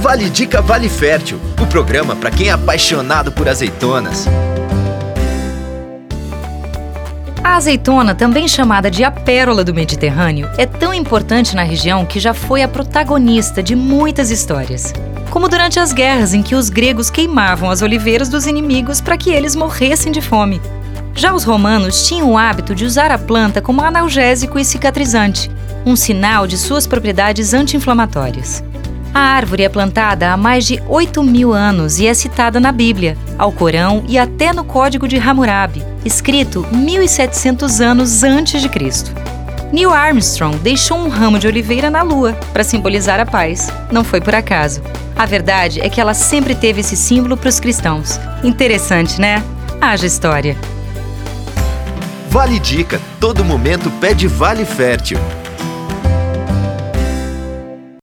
Vale Dica Vale Fértil, o programa para quem é apaixonado por azeitonas. A azeitona, também chamada de a pérola do Mediterrâneo, é tão importante na região que já foi a protagonista de muitas histórias. Como durante as guerras em que os gregos queimavam as oliveiras dos inimigos para que eles morressem de fome. Já os romanos tinham o hábito de usar a planta como analgésico e cicatrizante, um sinal de suas propriedades anti-inflamatórias. A árvore é plantada há mais de 8 mil anos e é citada na Bíblia, ao Corão e até no Código de Hammurabi, escrito 1700 anos antes de Cristo. Neil Armstrong deixou um ramo de oliveira na Lua para simbolizar a paz. Não foi por acaso. A verdade é que ela sempre teve esse símbolo para os cristãos. Interessante, né? Haja história. Vale Dica, todo momento pede Vale Fértil.